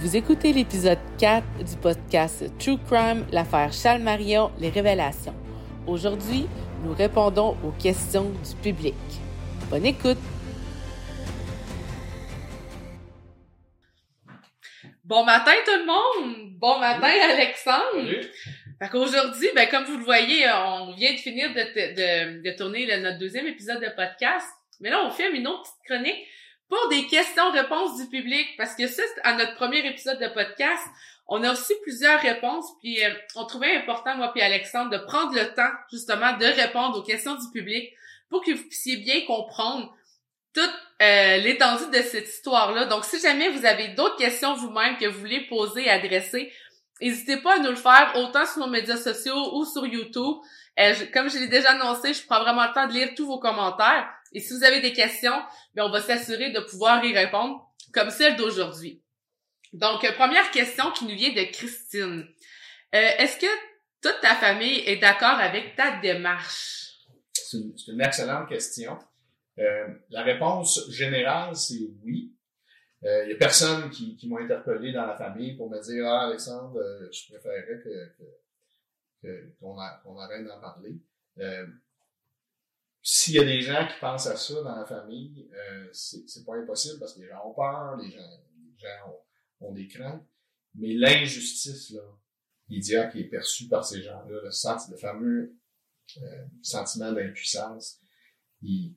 Vous écoutez l'épisode 4 du podcast True Crime, l'affaire Charles Marion, les révélations. Aujourd'hui, nous répondons aux questions du public. Bonne écoute! Bon matin tout le monde! Bon matin Alexandre! Fait qu'aujourd'hui, ben, comme vous le voyez, on vient de finir de, de, de tourner le, notre deuxième épisode de podcast. Mais là, on fait une autre petite chronique pour des questions-réponses du public. Parce que ça, à notre premier épisode de podcast, on a aussi plusieurs réponses. Puis euh, on trouvait important, moi puis Alexandre, de prendre le temps, justement, de répondre aux questions du public pour que vous puissiez bien comprendre toute euh, l'étendue de cette histoire-là. Donc, si jamais vous avez d'autres questions vous-même que vous voulez poser adresser, N'hésitez pas à nous le faire autant sur nos médias sociaux ou sur YouTube. Euh, comme je l'ai déjà annoncé, je prends vraiment le temps de lire tous vos commentaires. Et si vous avez des questions, bien, on va s'assurer de pouvoir y répondre, comme celle d'aujourd'hui. Donc, euh, première question qui nous vient de Christine. Euh, est-ce que toute ta famille est d'accord avec ta démarche? C'est une, excellente question. la réponse générale, c'est oui. Il euh, y a personne qui, m'a interpellé dans la famille pour me dire Ah, Alexandre, euh, je préférerais que, qu'on, arrête d'en parler. S'il y a des gens qui pensent à ça dans la famille, euh, c'est, pas impossible parce que les gens ont peur, les gens, les gens ont, ont des craintes. Mais l'injustice, là, l'idéal qui est perçu par ces gens-là, le, senti, le fameux euh, sentiment d'impuissance, il,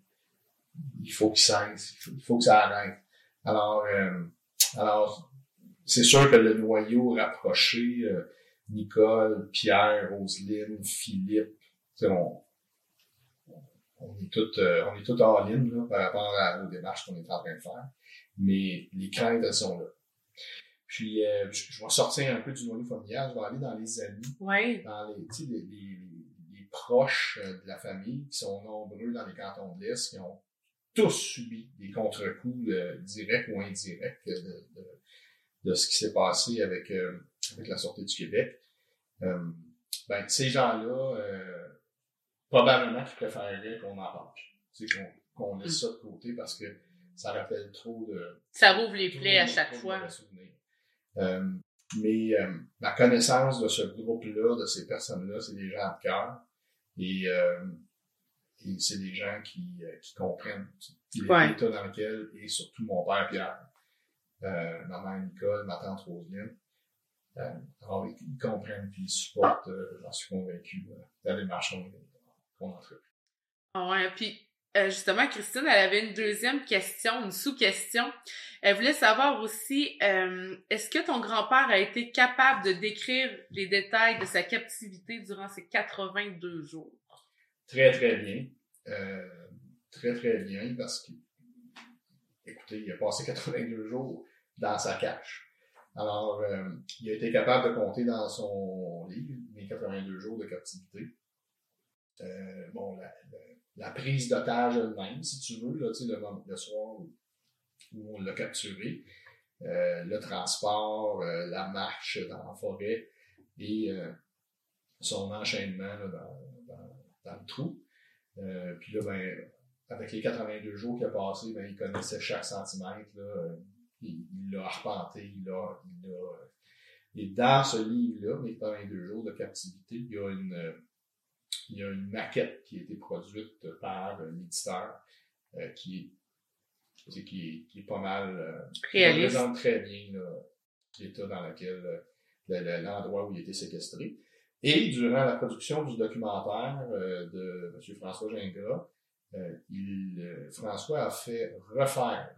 il faut qu'il cesse, il faut, il faut que ça arrête. Alors, euh, alors c'est sûr que le noyau rapproché, euh, Nicole, Pierre, Roselyne, Philippe, on, on est tout, euh, on est tout en ligne là, par rapport à, aux démarches qu'on est en train de faire. Mais les craintes, elles sont là. Puis, euh, je, je, vais sortir un peu du noyau familial, je vais aller dans les amis, ouais. dans les, les, les, les, proches de la famille qui sont nombreux dans les cantons de l'Est, qui ont tous subi des contre-coups euh, directs ou indirects de, de, de ce qui s'est passé avec, euh, avec la Sûreté du Québec. Euh, ben, ces gens-là, euh, probablement qu'ils préféreraient qu'on en parle. C'est qu'on qu'on laisse ça de côté parce que ça rappelle trop de... Ça rouvre les plaies à chaque fois. Euh, mais euh, ma connaissance de ce groupe-là, de ces personnes-là, c'est des gens de cœur. Et euh, et c'est des gens qui, qui comprennent l'état dans lequel, et surtout mon père Pierre, ma mère Nicole, ma tante Roselyne. Alors, ils, comprennent puis ils supportent, j'en suis convaincu, la démarche qu'on entrepris. Ah ouais, puis euh, justement, Christine, elle avait une deuxième question, une sous-question. Elle voulait savoir aussi, euh, est-ce que ton grand-père a été capable de décrire les détails de sa captivité durant ces 82 jours? Très, très bien. Euh, très, très bien parce que, écoutez, il a passé 82 jours dans sa cache. Alors, il a été capable de compter dans son livre mes 82 jours de captivité. Euh, bon, la, prise d'otage elle-même, si tu veux, là, le, le soir où, où on l'a capturé, euh, le transport, euh, la marche dans la forêt et son enchaînement dans, dans, le trou. Puis là, ben, avec les 82 jours qu'il a passé, ben, il connaissait chaque centimètre. Là, il l'a arpenté, il l'a. Et dans ce livre-là, mes 82 jours de captivité, il y a une, il y a une maquette qui a été produite par l'éditeur euh, qui, est, qui, est, qui est pas mal. Euh, Réaliste. Qui représente très bien l'état dans lequel euh, l'endroit où il a été séquestré. Et durant la production du documentaire euh, de M. François Gingras, euh, il, euh, François a fait refaire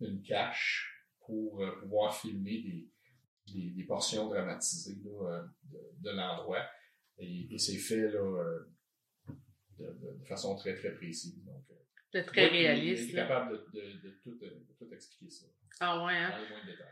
une cache pour pouvoir filmer des, des, des, portions dramatisées là, de, de l'endroit. Et, et c'est fait là, euh, de, de, de, façon très, très précise. Donc, de très réaliste. Il est capable de, de, tout, de, tout expliquer ça. Ah ouais, hein? Dans les moindres détails.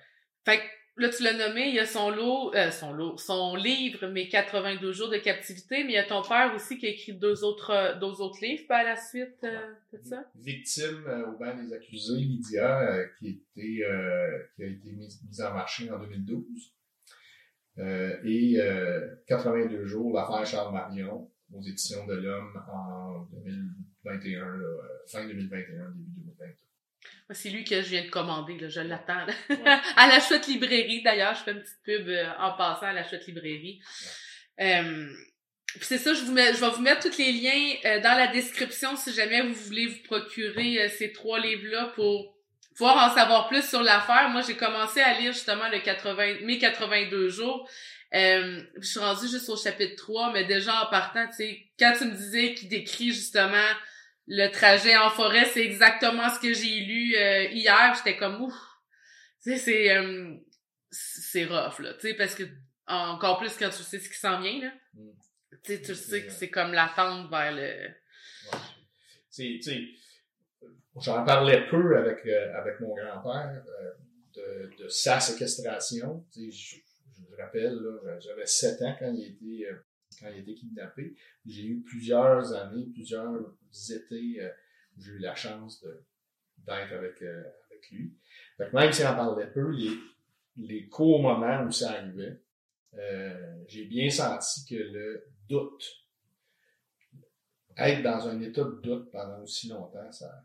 Fait que là, tu l'as nommé, il y a son lot, euh, son lot, son livre, Mes 82 jours de captivité, mais il y a ton père aussi qui a écrit deux autres, euh, deux autres livres par la suite euh, ça? Victime euh, au banc des accusés, Lydia, euh, qui, était, euh, qui a été mise, mise en marché en 2012. Et 82 jours, l'affaire Charles Marion, aux éditions de l'Homme en 2021, là, fin 2021, début 2022. C'est lui que je viens de commander, là, je l'attends. à la chouette librairie, d'ailleurs, je fais une petite pub euh, en passant à la chouette librairie. Euh, c'est ça, je, vous mets, je vais vous mettre tous les liens euh, dans la description si jamais vous voulez vous procurer ces trois livres-là pour pouvoir en savoir plus sur l'affaire. Moi, j'ai commencé à lire justement le 80, mes 82 jours. je suis rendue juste au chapitre 3, mais déjà en partant, tu sais, quand tu me disais qu'il décrit justement le trajet en forêt, c'est exactement ce que j'ai lu euh, hier. J'étais comme ouf. Tu sais, c'est euh, c'est rough là, tu sais, parce que encore plus quand tu sais ce qui s'en vient là. Mm. Tu sais, tu sais que c'est comme l'attente vers le. Ouais. Tu sais, j'en parlais peu avec euh, avec mon grand-père de, de sa séquestration. Tu sais, je, me rappelle j'avais 7 ans quand il était quand il été kidnappé. J'ai eu plusieurs années, plusieurs étés euh, où j'ai eu la chance d'être avec, euh, avec lui. Fait même s'il en parlait peu, les, les courts moments où ça arrivait, euh, j'ai bien senti que le doute, être dans un état de doute pendant aussi longtemps, ça,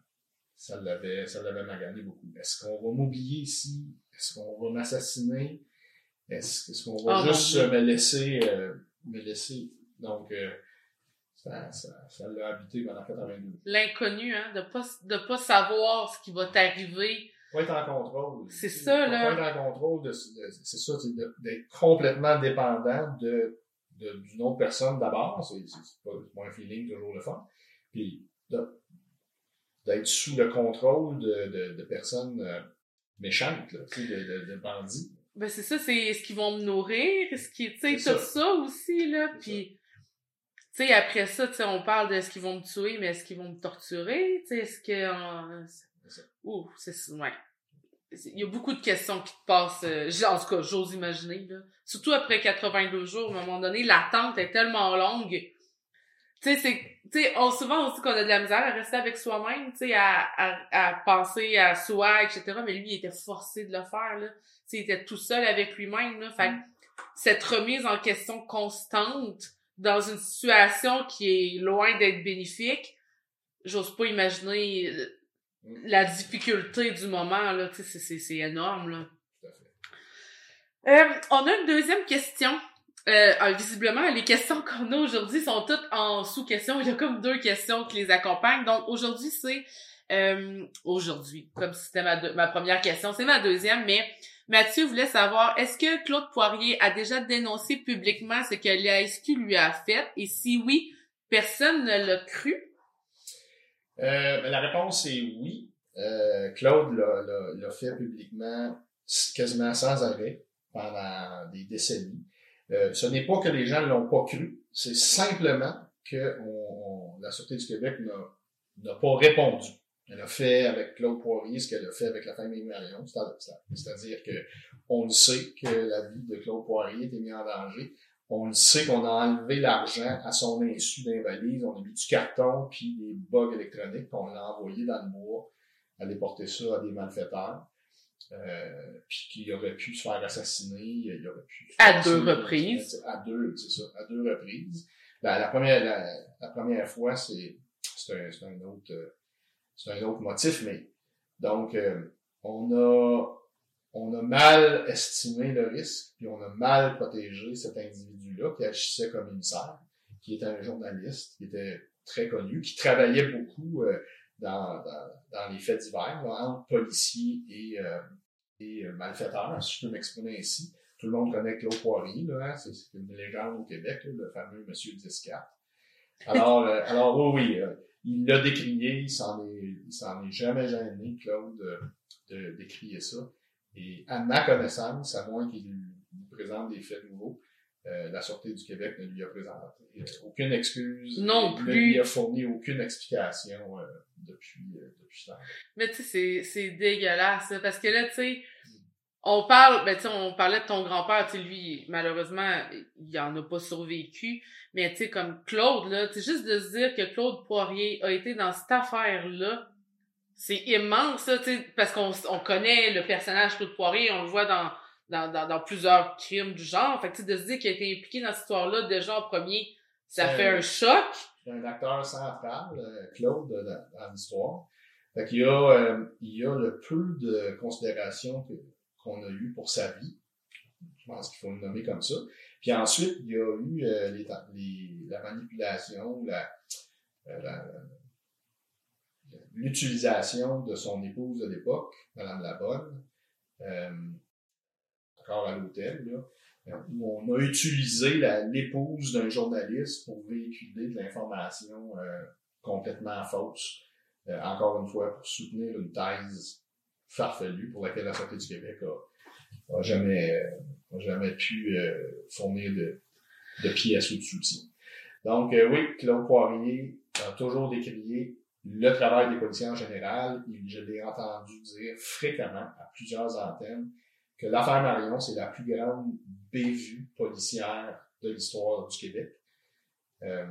ça l'avait, ça l'avait magané beaucoup. Est-ce qu'on va m'oublier ici? Est-ce qu'on va m'assassiner? Est-ce, qu'on va oh juste me laisser me laisser? Donc, euh, ça, ça, ça l'a habité pendant 82. L'inconnu, hein, de pas, de pas savoir ce qui va t'arriver. Pas être en contrôle. C'est ça, là. Pas être en contrôle, c'est ça, d'être complètement dépendant de, d'une autre personne d'abord. C'est, c'est pas, pas un feeling toujours le fun. Puis, d'être sous le contrôle de, de, de personnes euh, méchantes, là, de, de, de bandits. Ben c'est ça, c'est ce qu'ils vont me nourrir, ce qui, tu sais, tout ça. aussi là, puis tu sais après ça, tu sais, on parle de ce qu'ils vont me tuer, mais est-ce qu'ils vont me torturer, tu sais, est-ce que ouh, c'est ouais. Il y a beaucoup de questions qui te passent, euh, en tout cas, j'ose imaginer là. Surtout après 82 jours, à un moment donné, l'attente est tellement longue. Tu sais, c'est, tu sais, on souvent aussi qu'on a de la misère à rester avec soi-même, tu sais, à, à, à penser à soi, etc. Mais lui, il était forcé de le faire là il était tout seul avec lui-même. Là. Fait mm. cette remise en question constante dans une situation qui est loin d'être bénéfique, j'ose pas imaginer mm. la difficulté du moment. Là. C'est, énorme. Là. Euh, on a une deuxième question. Euh, ah, visiblement, les questions qu'on a aujourd'hui sont toutes en sous-question. Il y a comme deux questions qui les accompagnent. Donc aujourd'hui, c'est euh, aujourd'hui, comme c'était ma, ma première question, c'est ma deuxième, mais Mathieu voulait savoir, est-ce que Claude Poirier a déjà dénoncé publiquement ce que l'ASQ lui a fait? Et si oui, personne ne l'a cru? Euh, ben, la réponse est oui. Euh, Claude l'a fait publiquement quasiment sans arrêt pendant des décennies. Euh, ce n'est pas que les gens ne l'ont pas cru, c'est simplement que la Sûreté du Québec n'a pas répondu. Elle a fait avec Claude Poirier ce qu'elle a fait avec la famille Marion, c'est-à-dire que on le sait que la vie de Claude Poirier était mise en danger. On le sait qu'on a enlevé l'argent à son insu d'invalide. On a mis du carton puis des bugs électroniques, puis on l'a envoyé dans le bois, aller porter ça à des malfaiteurs. Euh, puis qu'il aurait pu se faire assassiner, il aurait pu... À deux reprises. À deux, c'est ça, à deux reprises. La, la première, la, première fois, c'est, c'est un, un autre... Euh, c'est un autre motif, mais donc euh, on a on a mal estimé le risque, puis on a mal protégé cet individu-là qui agissait comme émissaire, qui était un journaliste, qui était très connu, qui travaillait beaucoup euh, dans, les faits divers, entre policiers et, euh, et malfaiteurs, si je peux m'exprimer ainsi. Tout le monde connaît Claude Poirier, hein, c'est une légende au Québec, le fameux Monsieur 10-4. Alors, alors oui, oui il l'a décrié, il s'en est, il s'en est jamais gêné, Claude, de, de décrier ça. Et à ma connaissance, à moins qu'il nous présente des faits nouveaux, euh, la Sûreté du Québec ne lui a présenté euh, aucune excuse. Non plus. Ne lui a fourni aucune explication euh, depuis, euh, depuis ça. Mais tu sais, c'est, c'est dégueulasse, parce que là, tu sais, on parle, ben tu on parlait de ton grand-père, tu sais, lui, malheureusement, il en a pas survécu, mais tu sais, comme Claude, là, tu juste de se dire que Claude Poirier a été dans cette affaire-là, c'est immense, tu sais, parce qu'on on connaît le personnage Claude Poirier, on le voit dans, dans, dans, plusieurs crimes du genre, fait que de se dire qu'il a été impliqué dans cette histoire-là, déjà en premier, ça fait un choc. C'est un acteur central, euh, Claude, dans, l'histoire. Fait qu'il y a, euh, il y a le peu de considération qu'on a eu pour sa vie. Je pense qu'il faut le nommer comme ça. Puis ensuite, il y a eu euh, les, les, la manipulation, la, la l'utilisation de son épouse de l'époque, Madame Labonne, euh, encore à l'hôtel, où on a utilisé l'épouse d'un journaliste pour véhiculer de l'information euh, complètement fausse, euh, encore une fois, pour soutenir une thèse farfelue pour laquelle la Santé du Québec a, a jamais, a jamais pu fournir de, de pièces ou de soutien. Donc, oui, Claude Poirier a toujours décrié le travail des policiers en général, je l'ai entendu dire fréquemment à plusieurs antennes que l'affaire Marion, c'est la plus grande bévue policière de l'histoire du Québec. Euh,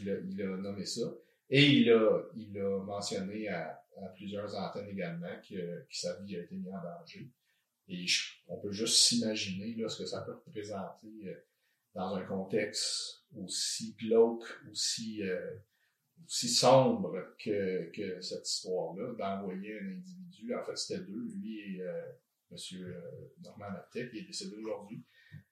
il, a, il, a, nommé ça. Et il a, il a mentionné à, à plusieurs antennes également que, que, sa vie a été mise en danger. Et on peut juste s'imaginer ce que ça peut représenter euh, dans un contexte aussi glauque, aussi euh, aussi sombre que, que cette histoire-là, d'envoyer un individu. En fait, c'était deux, lui et euh, M. Euh, Normand Martet, qui est décédé aujourd'hui,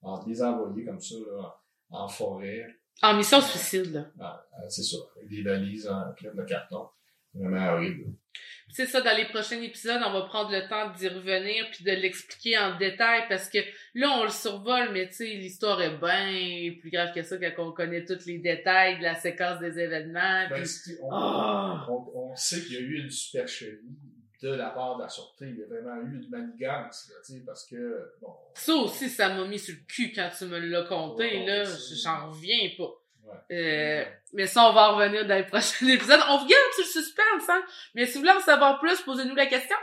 en les envoyer comme ça là, en forêt. En mission suicide, là. Ah, ah, c'est ça, avec des valises en crème de carton. Vraiment horrible. C'est ça, dans les prochains épisodes, on va prendre le temps d'y revenir puis de l'expliquer en détail parce que là, on le survole, mais tu sais, l'histoire est bien plus grave que ça quand on connaît tous les détails de la séquence des événements. Ben, ah! on, on, sait qu'il y a eu une supercherie de la part de la Sûreté. Il y a vraiment eu une manigance, tu sais, parce que, bon... Ça aussi, ça m'a mis sur le cul quand tu me l'as compté, là. J'en reviens pas. Euh, mais ça, on va en revenir dans les prochains épisodes. On regarde sur le suspense, hein? Mais si vous voulez en savoir plus, posez-nous la question.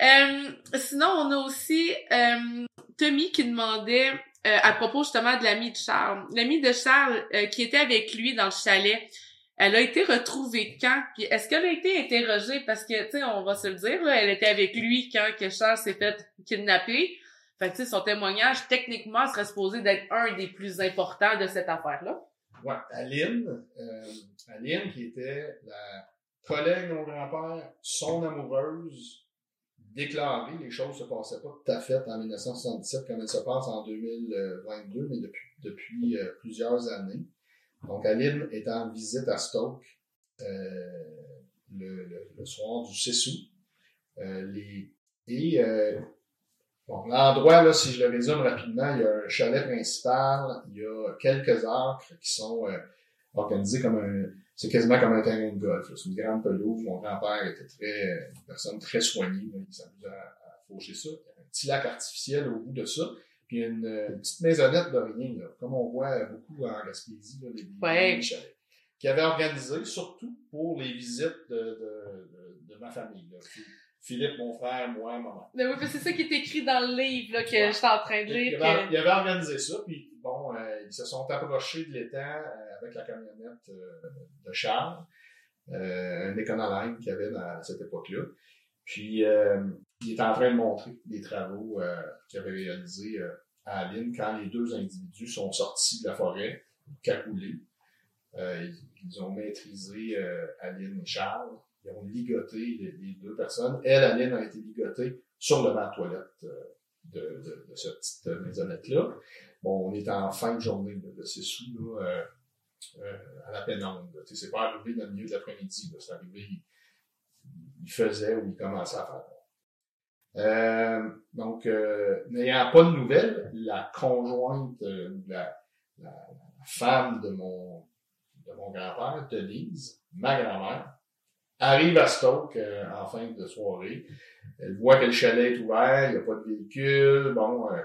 Euh, sinon, on a aussi euh, Tommy qui demandait euh, à propos justement de l'ami de Charles. L'ami de Charles euh, qui était avec lui dans le chalet, elle a été retrouvée quand? Est-ce qu'elle a été interrogée? Parce que, tu sais, on va se le dire, elle était avec lui quand que Charles s'est fait kidnapper. Fait que, tu sais, son témoignage, techniquement, serait supposé d'être un des plus importants de cette affaire-là. Ouais, Aline, euh, Aline qui était la collègue de mon grand-père, son amoureuse, déclarée, les choses se passaient pas tout à fait en 1977 comme elles se passent en 2022, mais depuis, depuis euh, plusieurs années. Donc Aline est en visite à Stoke euh, le, le, le, soir du 6 août. Euh, les, et Bon, l'endroit, là, si je le résume rapidement, il y a un chalet principal, il y a quelques arcs qui sont euh, organisés comme un... C'est quasiment comme un terrain de golf. C'est une grande pelouse. Mon grand-père était très une personne très soignée. il s'amusait à, à, faucher ça. Il y a un petit lac artificiel au bout de ça. Puis une, une petite maisonnette de rien, là, comme on voit beaucoup en Gaspésie, là, les, ouais. les chalets. Qui avait organisé surtout pour les visites de, de, de, de ma famille. Là. Philippe, mon frère, moi, maman. Mais oui, c'est ça qui est écrit dans le livre là, que ouais. j'étais en train de lire. Il avait, que... il avait organisé ça, puis bon, euh, ils se sont approchés de l'étang euh, avec la camionnette euh, de Charles, euh, un Econoline qu'il y avait à cette époque-là. Puis euh, il est en train de montrer des travaux qu'il avait réalisés à Aline quand les deux individus sont sortis de la forêt, cagoulés. Ils, ils, ont maîtrisé Aline et Charles ils ont ligoté les, deux personnes. Elle, Aline, a été ligotée sur le banc de toilette euh, de, cette petite maisonnette-là. Bon, on est en fin de journée de, ces sous, là, euh, euh, à la pénombre. C'est pas arrivé dans le milieu de l'après-midi. C'est arrivé, il, il, faisait ou il commençait à faire. Euh, donc, euh, n'ayant pas de nouvelles, la conjointe, la, la, la, femme de mon, de mon grand-père, Denise, ma grand-mère, arrive à Stoke euh, en fin de soirée. Elle voit que le chalet est ouvert, il n'y a pas de véhicule. Bon, euh,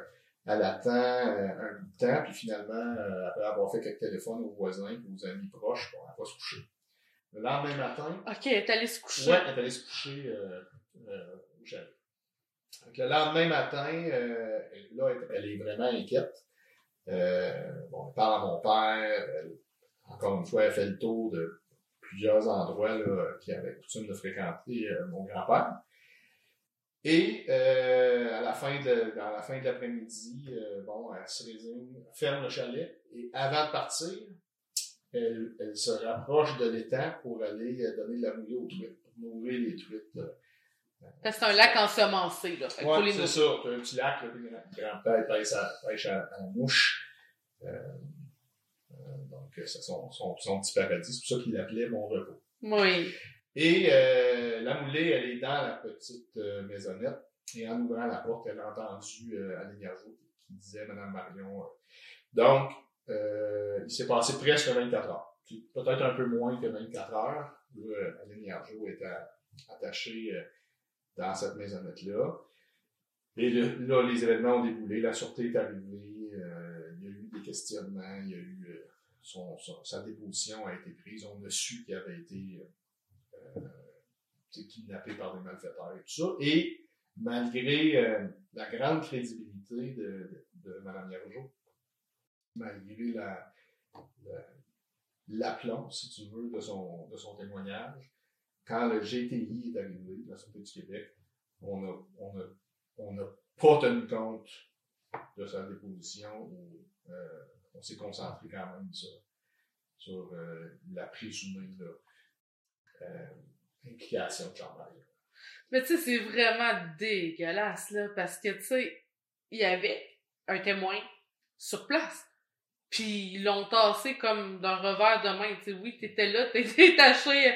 elle attend euh, un bout de temps, puis finalement, après avoir fait quelques téléphones aux voisins et aux amis proches, bon, elle va se coucher. Le lendemain matin... OK, elle est allée se coucher. Ouais, elle est allée se coucher au chalet. Le lendemain matin, là, elle est vraiment inquiète. bon, elle parle à mon père. Elle, encore une fois, elle fait le tour de plusieurs endroits qui avaient coutume de fréquenter euh, mon grand-père. Et euh, à la fin de dans la fin de l'après-midi, euh, bon, elle se résigne, ferme le chalet et avant de partir, elle, elle se rapproche de l'étang pour aller donner de la mouillée aux truites, pour nourrir les truites. Euh, Parce que c'est un lac ensemencé, là. Ouais, c'est ça. T'as un petit lac, là, puis grand-père pêche à, pêche à, mouche. Euh, euh, donc, c'est son, son, son petit paradis. C'est pour ça qu'il l'appelait mon repos. Oui. Et euh, la moulée, elle est dans la petite euh, maisonnette. Et en ouvrant la porte, elle a entendu euh, Gargeau qui disait Madame Marion. euh, donc, euh, il s'est passé presque 24 heures. Peut-être un peu moins que 24 heures. où, Euh, Gargeau était attachée euh, dans cette maisonnette-là. Et là, les événements ont déboulé. La sûreté est arrivée. euh, il y a eu des questionnements. Il y a eu euh, son, sa déposition a été prise. On a su qu'il avait été euh, kidnappé par des malfaiteurs et tout ça. Et malgré la grande crédibilité de, de, de Mme Yargeau, malgré la- l'aplomb, si tu veux, de son, de son témoignage, quand le GTI est arrivé, la Sûreté du Québec, on n'a on a, on a pas tenu compte de sa déposition euh, on s'est concentré quand même sur, sur euh, la présumée euh, implication de Jean-Marie. Mais tu sais, c'est vraiment dégueulasse, là, parce que, tu sais, il y avait un témoin sur place. Puis ils l'ont tassé comme d'un revers de main. Tu sais, oui, t'étais là, t'étais taché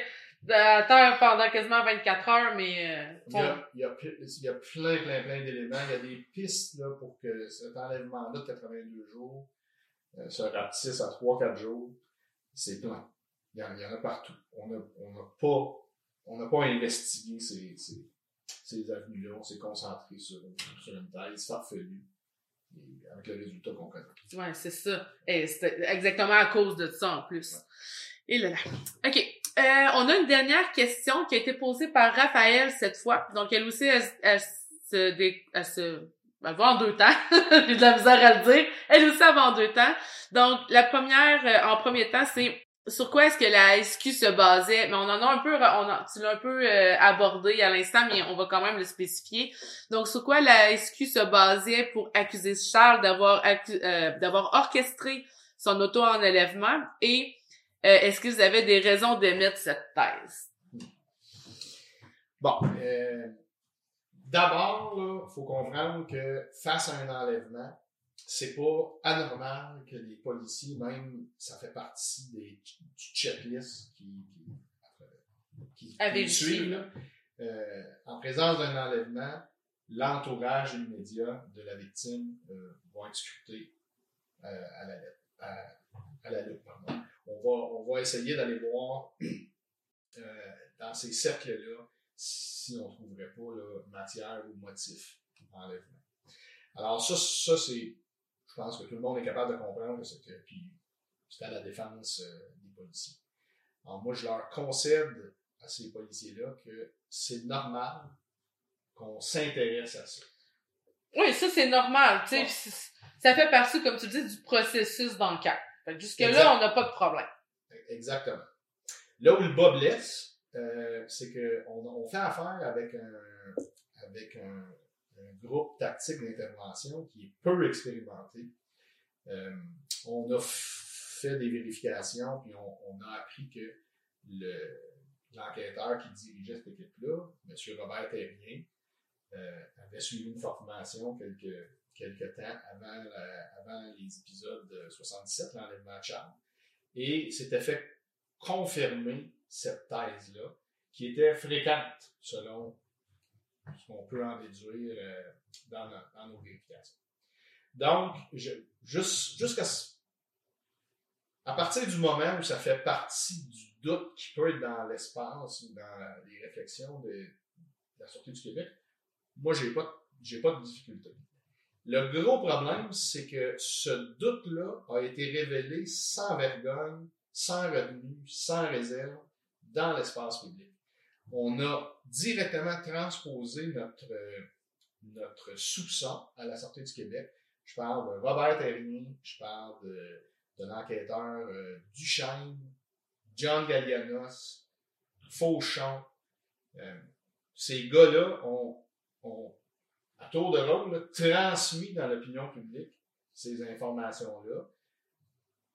à terre pendant quasiment 24 heures, mais... euh, Il y, a, il, y a, ple- il y a plein, plein, plein d'éléments. Il y a des pistes là, pour que cet enlèvement-là de 82 jours euh, se rapetisse à 3-4 jours. C'est plein. Il y, en, il y en a partout. On n'a on pas, on pas investigué ces, ces, ces avenues-là. On s'est concentré sur, sur une thèse farfelue. Avec le résultat qu'on connaît. Ouais, c'est ça. Et c'était exactement à cause de ça, en plus. Et là là. OK. Euh, on a une dernière question qui a été posée par Raphaël cette fois. Donc, elle aussi, elle, se, dé- elle se, elle va en deux temps. J'ai de la misère à le dire. Elle aussi, elle va en deux temps. Donc, la première, euh, en premier temps, c'est sur quoi est-ce que la SQ se basait? Mais on en a un peu, on en- tu l'as un peu euh, abordé à l'instant, mais on va quand même le spécifier. Donc, sur quoi la SQ se basait pour accuser Charles d'avoir euh, d'avoir orchestré son auto-enlèvement et euh, est-ce que vous avez des raisons d'émettre cette thèse? Bon, euh, d'abord, il faut comprendre que face à un enlèvement, c'est pas anormal que les policiers, même, ça fait partie des du checklist qui, qui, suivent. Euh, en présence d'un enlèvement, l'entourage immédiat de la victime va être scruté à la lettre, à, à la loupe, pardon. On va, on va essayer d'aller voir euh, dans ces cercles-là si on ne trouverait pas là, matière ou motif d'enlèvement. Alors ça, ça c'est, je pense que tout le monde est capable de comprendre c'est que, puis c'est à la défense euh, des policiers. Alors moi, je leur concède à ces policiers-là que c'est normal qu'on s'intéresse à ça. Oui, ça c'est normal, tu sais, ça fait partie, comme tu dis, du processus d'enquête. Jusque-là, on n'a pas de problème. Exactement. Là où le bas blesse, euh, c'est qu'on on fait affaire avec un, avec un, un groupe tactique d'intervention qui est peu expérimenté. Euh, on a fait des vérifications, puis on, on a appris que le- l'enquêteur qui dirigeait cette équipe-là, M. Robert Terrien, euh, avait suivi une formation quelques, quelques temps avant, les épisodes de 77, l'enlèvement de Charles, et s'était fait confirmer cette thèse-là, qui était fréquente selon ce qu'on peut en déduire euh, dans, nos- vérifications. Donc, je, juste, jusqu'à ce- à partir du moment où ça fait partie du doute qui peut être dans l'espace ou dans les réflexions de, de la Sûreté du Québec, moi, j'ai pas, j'ai pas de difficulté. Le gros problème, c'est que ce doute-là a été révélé sans vergogne, sans retenue, sans réserve dans l'espace public. On a directement transposé notre, euh, notre soupçon à la Sûreté du Québec. Je parle de Robert Terrien, je parle de, de l'enquêteur euh, Duchesne, John Gallianos, Fauchon. Euh, ces gars-là ont, ont, à tour de rôle, transmis dans l'opinion publique ces informations-là.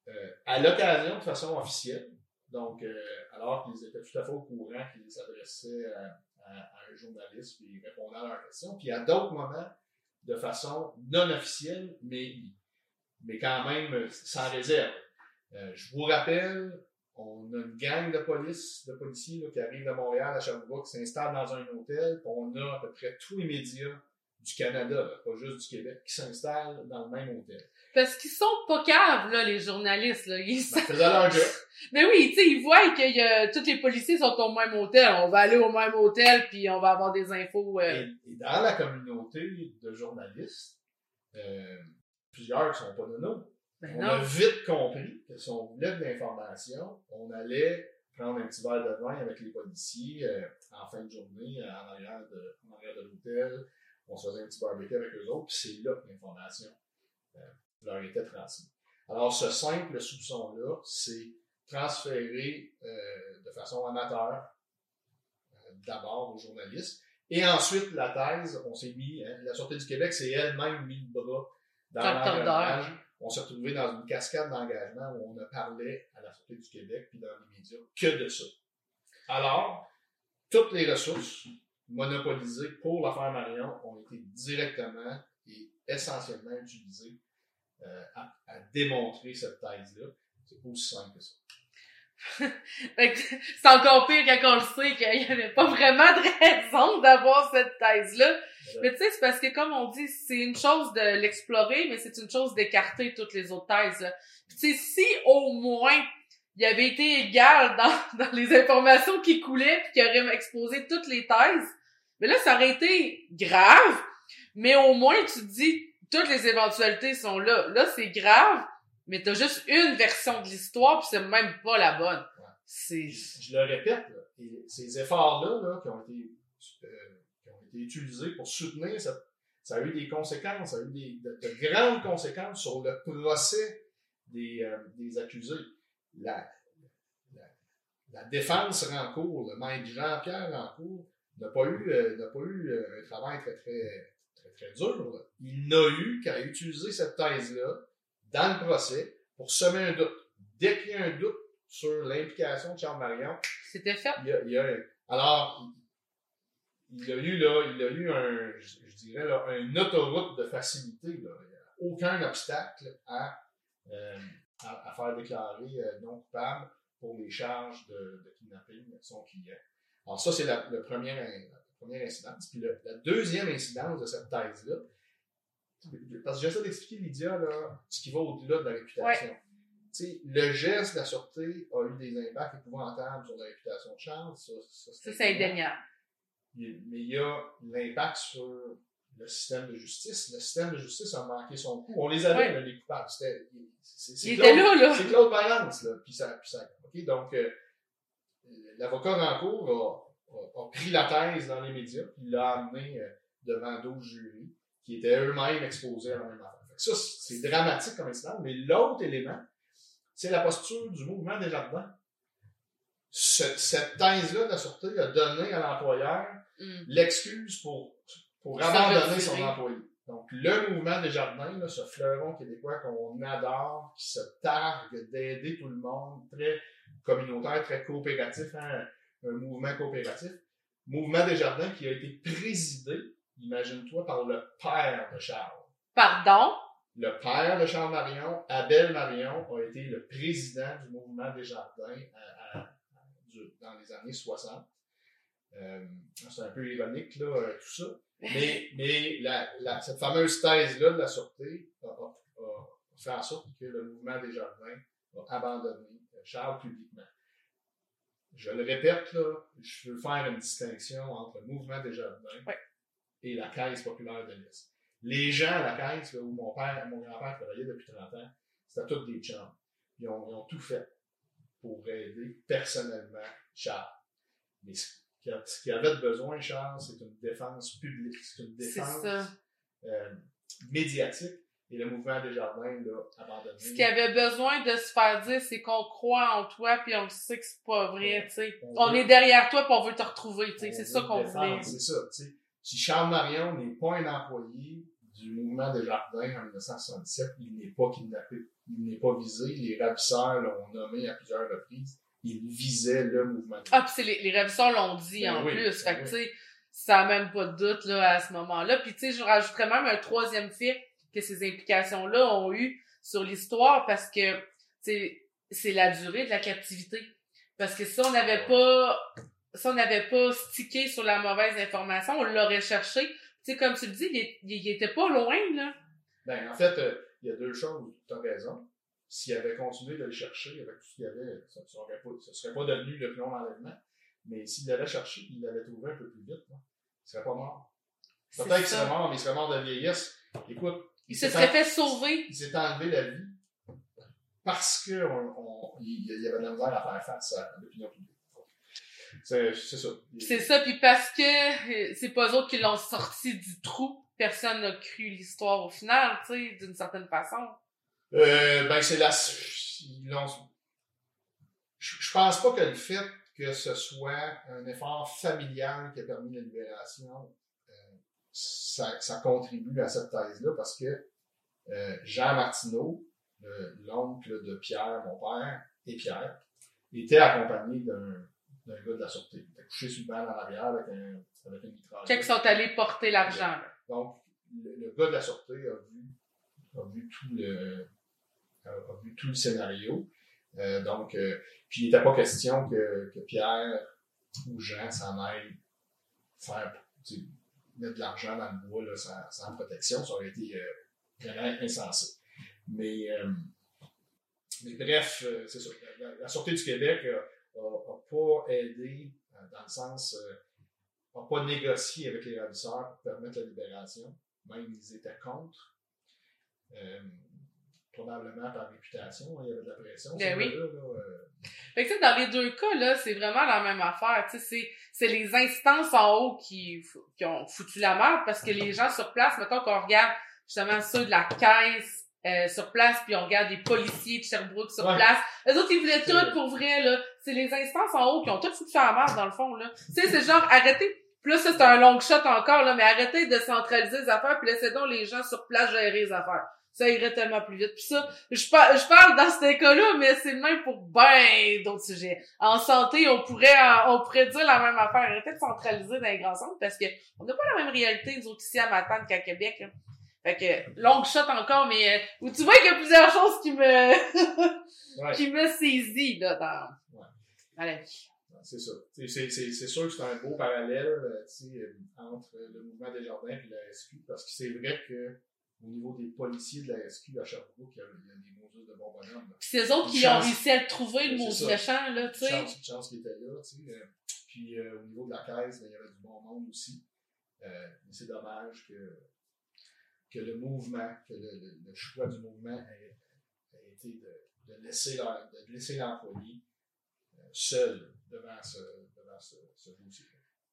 Euh, à l'occasion, de façon officielle, Donc, euh, alors qu'ils étaient tout à fait au courant qu'ils s'adressaient à, un journaliste, puis ils répondaient à leurs questions. Puis à d'autres moments, de façon non officielle, mais, mais quand même sans réserve. Euh, je vous rappelle, on a une gang de police, de policiers qui arrivent de Montréal à Sherbrooke, qui s'installent dans un hôtel, on a à peu près tous les médias du Canada, pas juste du Québec, qui s'installent dans le même hôtel. Parce qu'ils sont pas caves, là, les journalistes, là. Ils ben, leur Mais oui, tu sais, ils voient que y tous les policiers sont au même hôtel. On va aller au même hôtel, puis on va avoir des infos. Euh. Et, dans la communauté de journalistes, euh, plusieurs qui sont pas de nous. Ben on a vite compris que si on voulait de l'information, on allait prendre un petit verre de vin avec les policiers euh, en fin de journée, en arrière de, en arrière de l'hôtel. On se faisait un petit barbecue avec eux autres, puis c'est là que l'information euh, leur était transmise. Alors, ce simple soupçon-là, c'est transféré euh, de façon amateur d'abord aux journalistes. Et ensuite, la thèse, on s'est mis, hein, la Sûreté du Québec s'est elle-même mis le bras dans l'engrenage on s'est retrouvé dans une cascade d'engagement où on a parlé à la Sûreté du Québec puis dans les médias que de ça. Alors, toutes les ressources monopolisées pour l'affaire Marion ont été directement et essentiellement utilisées euh, à, démontrer cette thèse-là. C'est aussi simple que ça. c'est encore pire quand on le sait qu'il n'y avait pas vraiment de raison d'avoir cette thèse-là. Mais tu sais, c'est parce que comme on dit, c'est une chose de l'explorer, mais c'est une chose d'écarter toutes les autres thèses. tu sais, si au moins il avait été égal dans, dans les informations qui coulaient puis qu'il aurait exposé toutes les thèses, mais là, ça aurait été grave, mais au moins tu te dis toutes les éventualités sont là. Là, c'est grave, mais t'as juste une version de l'histoire puis c'est même pas la bonne. C'est... Je le répète, ces efforts-là là, qui ont été euh, utilisé pour soutenir ça. Ça a eu des conséquences, ça a eu des, de, grandes conséquences sur le procès des, euh, des accusés. La, la, défense Rancourt, le maître Jean-Pierre Rancourt, n'a pas eu, euh, n'a pas eu euh, un travail très, très, très, très dur. Il n'a eu qu'à utiliser cette thèse-là dans le procès pour semer un doute. Dès qu'il y a un doute sur l'implication de Charles Marion, c'était fait. Il y a, il y a, alors, il a eu là, il a eu un, je, dirais là, une autoroute de facilité. Là. Il n'y a aucun obstacle à, euh, à, faire déclarer euh, non coupable pour les charges de, de kidnapping de son client. Alors ça, c'est la, le premier, la première incidence. Puis la deuxième incidence de cette thèse-là, parce que j'essaie d'expliquer, Lydia, là, ce qui va au-delà de la réputation. Ouais. Le geste de la sûreté a eu des impacts épouvantables sur la réputation de Charles. Ça, ça c'est indéniable mais il y a l'impact sur le système de justice. Le système de justice a manqué son coup. On les avait, les coupables. C'était, c'est, là, là. C'est Claude Valence, là. Puis ça, puis ça, OK? Donc, euh, l'avocat Rancourt a, a, pris la thèse dans les médias, puis l'a amené euh, devant 12 jurys qui étaient eux-mêmes exposés à la même affaire. Ça, c'est dramatique comme incident. Mais l'autre élément, c'est la posture du mouvement des jardins. Cette, thèse-là de la sûreté a donné à l'employeur Mm. l'excuse pour, pour abandonner son employé. Donc, le mouvement des jardins, ce fleuron québécois qu'on adore, qui se targue d'aider tout le monde, très communautaire, très coopératif, hein, un mouvement coopératif. Mouvement des jardins qui a été présidé, imagine-toi, par le père de Charles. Pardon? Le père de Charles Marion, Abel Marion, a été le président du mouvement des jardins dans les années 60. Euh, c'est un peu ironique, là, euh, tout ça. Mais, mais la, la, cette fameuse thèse-là de la sûreté a, a, a, fait en sorte que le mouvement des jardins a abandonné euh, Charles publiquement. Je le répète, là, je veux faire une distinction entre le mouvement des jardins et la Caisse populaire de l'Est. Les gens à la Caisse, là, où mon père, mon grand-père travaillait depuis 30 ans, c'était tous des chums. Ils ont, ils ont tout fait pour aider personnellement Charles. Mais ce qu'il avait besoin, Charles, c'est une défense publique, c'est une défense euh, médiatique. Et le mouvement des jardins l'a abandonné. Ce qu'il avait besoin de se faire dire, c'est qu'on croit en toi, puis on sait que c'est pas vrai, tu sais. On, est derrière toi, puis on veut te retrouver, tu sais. C'est ça qu'on voulait. C'est ça, tu sais. Si Charles Marion n'est pas un employé du mouvement des jardins en 1977, il n'est pas kidnappé. Il n'est pas visé. Les ravisseurs l'ont nommé à plusieurs reprises. Il visait le mouvement. Ah, puis les, les l'ont dit Ben en oui, plus. ben fait que, oui. tu sais, ça a même pas de doute, là, à ce moment-là. Puis, tu sais, je rajouterais même un troisième fait que ces implications-là ont eu sur l'histoire parce que, tu sais, c'est la durée de la captivité. Parce que si on n'avait pas, si on n'avait pas stické sur la mauvaise information, on l'aurait cherché. Tu sais, comme tu le dis, il, est- il était pas loin, là. Ben, en fait, euh, il y a deux choses. Tu as raison. S'il avait continué de le chercher avec tout ce qu'il y avait, ça ne serait, pas- ça serait pas devenu le plomb d'enlèvement. Mais s'il l'avait cherché, il l'avait trouvé un peu plus vite, là, il serait pas mort. Peut-être qu'il serait mort, mais il serait mort de vieillesse. Écoute, Il se serait en- fait sauver. il s'est enlevé la vie parce qu'il on, y avait de la misère à faire face à l'opinion publique. C'est c'est ça. C'est ça, puis parce que euh, c'est pas eux autres qui l'ont sorti du trou, personne n'a cru l'histoire au final, tu sais, d'une certaine façon. Euh, ben, c'est la. Je, pense pas que le fait que ce soit un effort familial qui a permis la libération, euh, ça, ça contribue à cette thèse-là parce que euh, Jean Martineau, le- l'oncle de Pierre, mon père, et Pierre, était accompagné d'un d'un gars de la sûreté. Il était couché sur le banc dans l'arrière avec un, avec une mitrailleuse. Quand ils sont allés porter l'argent. Donc, le, le gars de la sûreté a vu, a vu tout le, a, vu tout le scénario. Euh, donc, euh, puis il n'était pas question que, Pierre ou Jean s'en aillent faire, mettre de l'argent dans le bois là, sans, protection. Ça aurait été euh, vraiment insensé. Mais, mais bref, c'est ça. La, la- Sûreté du Québec n'a pas aidé dans le sens. n'a pas négocié avec les ravisseurs pour permettre la libération. Même ils étaient contre. Probablement par réputation, hein, il y avait de la pression. Ben oui. là, euh, Fait que, dans les deux cas, là, c'est vraiment la même affaire, tu sais, c'est, c'est les instances en haut qui, qui ont foutu la merde parce que les gens sur place, mettons qu'on regarde justement ceux de la caisse, euh, sur place, puis on regarde des policiers de Sherbrooke sur Ouais. place. Eux autres, ils voulaient tout pour vrai, là. C'est les instances en haut qui ont tout foutu la merde, dans le fond, là. Tu sais, c'est genre, arrêtez. Puis là, ça, c'est un long shot encore, là, mais arrêtez de centraliser les affaires, puis laissez donc les gens sur place gérer les affaires. Ça irait tellement plus vite. Puis ça, je, par- je parle dans ce cas-là, mais c'est le même pour ben d'autres sujets. En santé, on pourrait, en- on pourrait dire la même affaire. Arrêtez de centraliser dans les grands centres parce que on n'a pas la même réalité, nous autres, ici à Matane qu'à Québec, là. Fait que, long shot encore, mais, euh, où tu vois qu'il y a plusieurs choses qui me, ouais. qui me saisit, là, dans, Ouais. dans la vie. C'est ça. C'est- sûr que c'est un beau parallèle euh, euh, entre le mouvement des jardins et la SQ, parce que c'est vrai que au niveau des policiers de la SQ à Sherbrooke, il y a, il y a des Moses de bons bonhommes. là. Puis c'est eux autres qui ont réussi à le trouver, le ça. méchant, là, tu sais. chance, chance qu'il était là. Tu sais, euh, puis euh, au niveau de la caisse, ben, il y avait du bon monde aussi. Euh, mais c'est dommage que, que le mouvement, que le, le- le choix du mouvement ait, ait été de, de laisser leur- de laisser l'employé euh, seul devant ce, devant ce, ce dossier.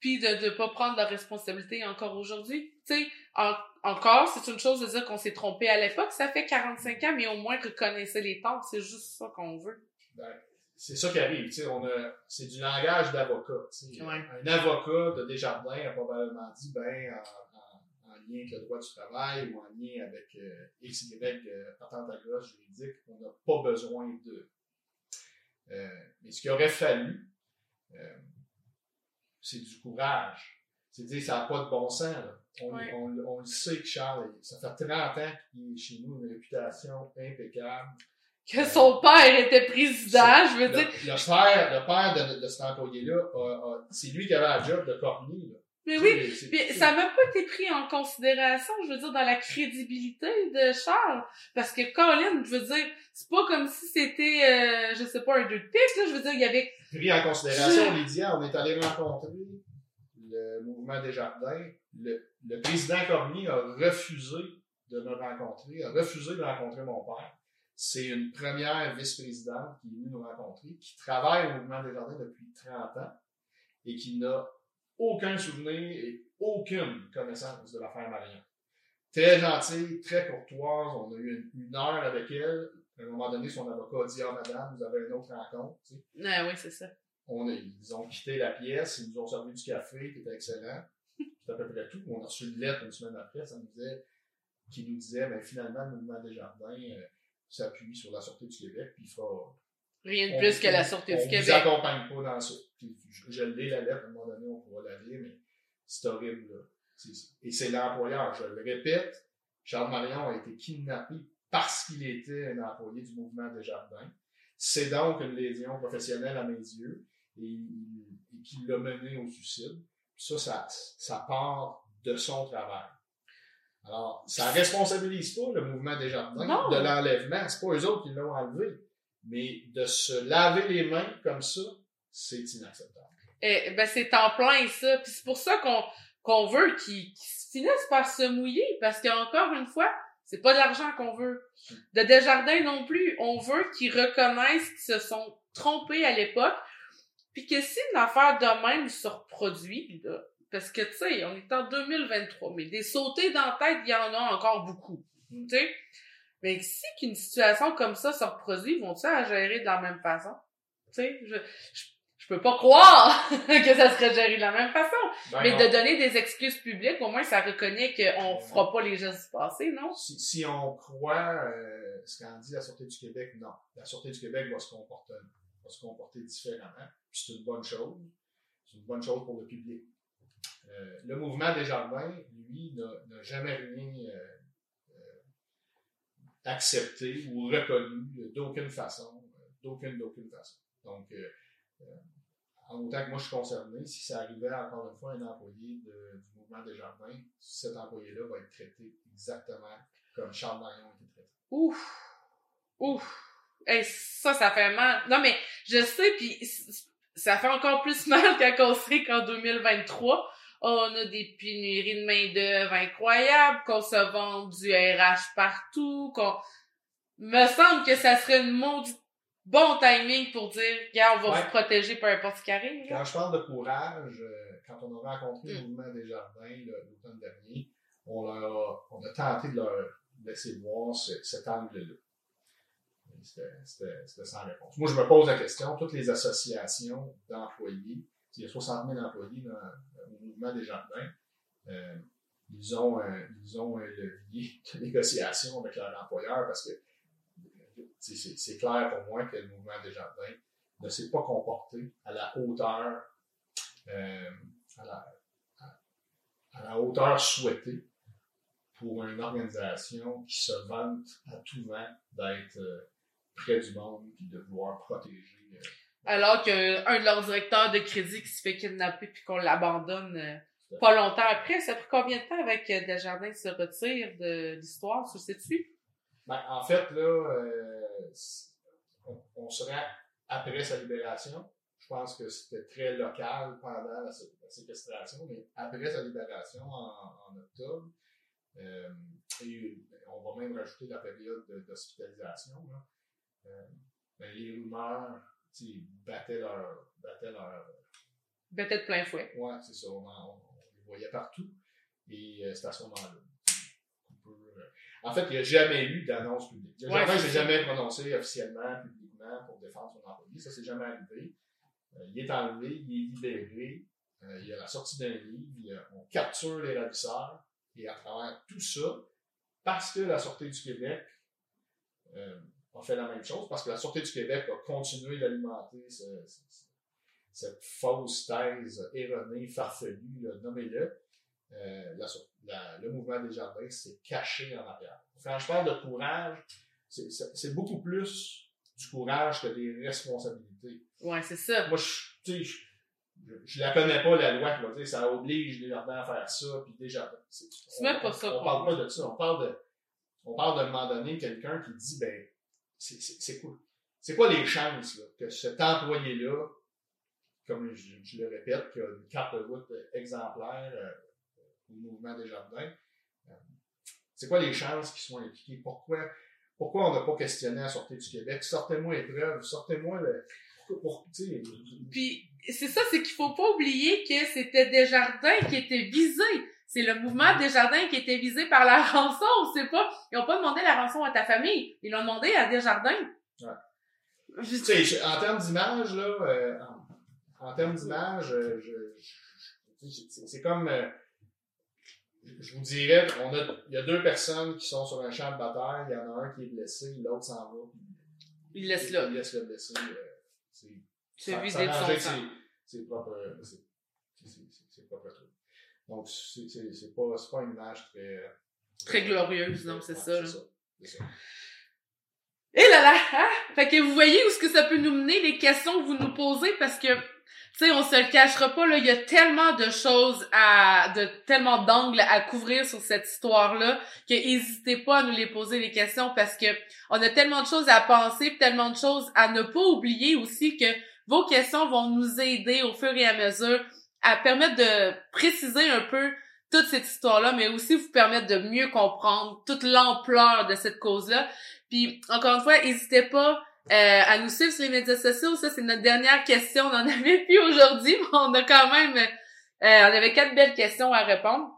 Puis de ne pas prendre la responsabilité encore aujourd'hui. Tu sais, en- encore, c'est une chose de dire qu'on s'est trompé à l'époque, ça fait 45 ans, mais au moins reconnaissez les torts, c'est juste ça qu'on veut. Ben, c'est ça qui arrive. tu sais, On a, c'est du langage d'avocat. tu sais. Ouais. Un avocat de Desjardins a probablement dit, ben, en, en- en lien avec le droit du travail ou en lien avec euh, X, Y, euh, patente à gauche juridique, on n'a pas besoin de. Euh, mais ce qu'il aurait fallu, euh, c'est du courage. C'est dire, ça n'a pas de bon sens. là. On, Ouais. on- on le sait que Charles, ça fait 30 ans qu'il est chez nous une réputation impeccable. Que son père était président, je veux Le, dire. le père, le père de, de cet employé-là, c'est lui qui avait la job de. Là. Mais oui, puis ça n'a pas été pris en considération, je veux dire, dans la crédibilité de Charles. Parce que Colin, je veux dire, c'est pas comme si c'était, euh, je sais pas, un deux de pique, là, je veux dire, il y avait... pris en considération, Lydia, on est allé rencontrer le mouvement des jardins. Le, le président Cormier a refusé de me rencontrer, a refusé de rencontrer mon père. C'est une première vice-présidente qui est venue nous rencontrer, qui travaille au mouvement des jardins depuis 30 ans et qui n'a aucun souvenir et aucune connaissance de l'affaire Marion. Très gentille, très courtoise. On a eu une, une heure avec elle. À un moment donné, son avocat a dit Ah, madame, vous avez une autre rencontre. Tu sais Ah oui, c'est ça. on a- ils ont quitté la pièce, ils nous ont servi du café qui était excellent. C'est à peu près tout. On a reçu une lettre une semaine après, ça nous disait, qui nous disait, ben, finalement, le mouvement des jardins euh, s'appuie sur la Sûreté du Québec, puis il fera, Rien de on- plus que la Sûreté on du Québec. accompagne pas dans ça. Puis, je, je l'ai la lettre, à un moment donné, on pourra la lire, mais c'est horrible, là. Et c'est l'employeur, je le répète, Charles Marion a été kidnappé parce qu'il était un employé du mouvement Desjardins. C'est donc une lésion professionnelle à mes yeux et, et qui l'a mené au suicide. Ça, ça, ça part de son travail. Alors, ça responsabilise pas le mouvement Desjardins Non. de l'enlèvement. C'est pas eux autres qui l'ont enlevé. Mais de se laver les mains comme ça, c'est inacceptable. Eh, ben, c'est en plein ça. Puis c'est pour ça qu'on qu'on veut qu'ils finissent par se mouiller. Parce qu'encore une fois, c'est pas de l'argent qu'on veut. De Desjardins non plus. On veut qu'ils reconnaissent qu'ils se sont trompés à l'époque. Puis que si une affaire de même se reproduit, là, parce que tu sais, on est en 2023, mais des sautés dans la tête, il y en a encore beaucoup. Tu sais? Mais si qu'une situation comme ça se reproduit, vont-ils à gérer de la même façon? Tu sais, je, je, je peux pas croire que ça serait géré de la même façon. Ben Mais non. de donner des excuses publiques, au moins ça reconnaît qu'on fera pas les gestes du passé, non? Si, si on croit euh, ce qu'en dit la Sûreté du Québec, non. La Sûreté du Québec va se comporter, va se comporter différemment. Puis c'est une bonne chose. C'est une bonne chose pour le public. Euh, le mouvement Desjardins, lui, n'a jamais rien euh, accepté ou reconnu d'aucune façon. D'aucune, d'aucune façon. Donc, euh, euh, en autant que moi je suis concerné, si ça arrivait encore une fois à un employé du mouvement Desjardins, cet employé-là va être traité exactement comme Charles Marion a été traité. Ouf! Ouf! Hey, ça, ça fait mal. Non, mais je sais, puis ça fait encore plus mal quand on qu'en 2023, on a des pénuries de main-d'œuvre incroyables, qu'on se vend du RH partout, qu'on... Me semble que ça serait une maudite bon timing pour dire, regarde, on va Ouais. vous protéger peu importe ce qui arrive. Quand je parle de courage, euh, quand on a rencontré le Mm. mouvement Desjardins le- l'automne dernier, on, leur a, on a tenté de leur laisser voir ce- cet angle-là. C'était sans réponse. Moi, je me pose la question, toutes les associations d'employés, il y a 60 000 employés dans, au mouvement Desjardins, euh, ils, ont un, ils ont un levier de négociation avec leur employeur parce que euh, c'est clair pour moi que le mouvement Desjardins ne s'est pas comporté à la hauteur, euh, à, la, à- à la hauteur souhaitée pour une organisation qui se vante à tout vent d'être euh, près du monde et de vouloir protéger. Alors qu'un de leurs directeurs de crédit qui se fait kidnapper puis qu'on l'abandonne euh, pas longtemps après, ça pris combien de temps avec euh, Desjardins se retire de l'histoire, tu sais-tu? Ben, en fait, là, euh, on, on serait après sa libération. Je pense que c'était très local pendant la, sé- la séquestration, mais après sa libération en, en octobre, euh, et on va même rajouter la période de- d'hospitalisation, ben, les rumeurs sais, battaient leur, battaient leur, Peut-être de plein fouet. Ouais, c'est ça. On, en- on les voyait partout. Et euh, c'est à ce moment-là. euh, En fait, il n'y a jamais eu d'annonce publique. Le Ouais, s'est jamais prononcé officiellement, publiquement, pour défendre son employé. Ça, c'est jamais arrivé. Euh, il est enlevé, il est libéré. Euh, il y a la sortie d'un livre. on capture les ravisseurs. Et à travers tout ça, parce que la Sûreté du Québec euh, a fait la même chose, parce que la Sûreté du Québec a continué d'alimenter ce, ce- ce- cette fausse thèse erronée, farfelue, nommez-le, euh, la- la- le mouvement des jardins s'est caché en arrière. Quand je parle de courage, c'est- beaucoup plus du courage que des responsabilités. Ouais, c'est ça. Moi, je, tu sais, je, je, la connais pas, la loi qui va dire ça oblige les jardins à faire ça, puis jardins. C'est- même pas ça On qu'on parle pas de ça. On parle de, on parle d'un moment donné quelqu'un qui dit, ben, c'est- quoi, quoi les chances que cet employé-là, comme je, le répète, qui a une carte de route exemplaire euh, au mouvement des jardins, euh, c'est quoi les chances qu'ils soient impliqués? Pourquoi, pourquoi on n'a pas questionné la Sûreté du Québec? Sortez-moi les sortez-moi le. Puis c'est ça, c'est qu'il faut pas oublier que c'était Desjardins qui était visé. C'est le mouvement Desjardins qui était visé par la rançon. C'est pas, ils ont pas demandé la rançon à ta famille. Ils l'ont demandé à Desjardins. Ouais. Je- Tu sais, je- en termes d'image, là, euh, en, en termes d'image, euh, je, je- je- c'est comme, euh, je- vous dirais, on a, il y a deux personnes qui sont sur un champ de bataille, il y en a un qui est blessé, l'autre s'en va. Il laisse là. Il laisse le blessé. Euh, c'est c'est vidé de son sang. C'est propre. C'est propre truc. Donc, c'est pas, pas une image très. Très glorieuse, non, c'est ça. C'est ça. Et là là, hein? Fait que vous voyez où ce que ça peut nous mener, les questions que vous nous posez, parce que, tu sais, on se le cachera pas, là, il y a tellement de choses à, de, tellement d'angles à couvrir sur cette histoire-là, que n'hésitez pas à nous les poser les questions, parce que on a tellement de choses à penser, tellement de choses à ne pas oublier aussi que vos questions vont nous aider au fur et à mesure à permettre de préciser un peu toute cette histoire-là, mais aussi vous permettre de mieux comprendre toute l'ampleur de cette cause-là. Puis, encore une fois, n'hésitez pas euh, à nous suivre sur les médias sociaux. Ça, c'est notre dernière question. On en avait plus aujourd'hui, mais on a quand même... Euh, on avait quatre belles questions à répondre.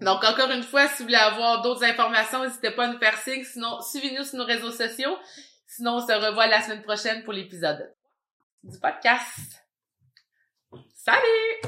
Donc, encore une fois, si vous voulez avoir d'autres informations, n'hésitez pas à nous faire signe. Sinon, suivez-nous sur nos réseaux sociaux. Sinon, on se revoit la semaine prochaine pour l'épisode du podcast. Salut!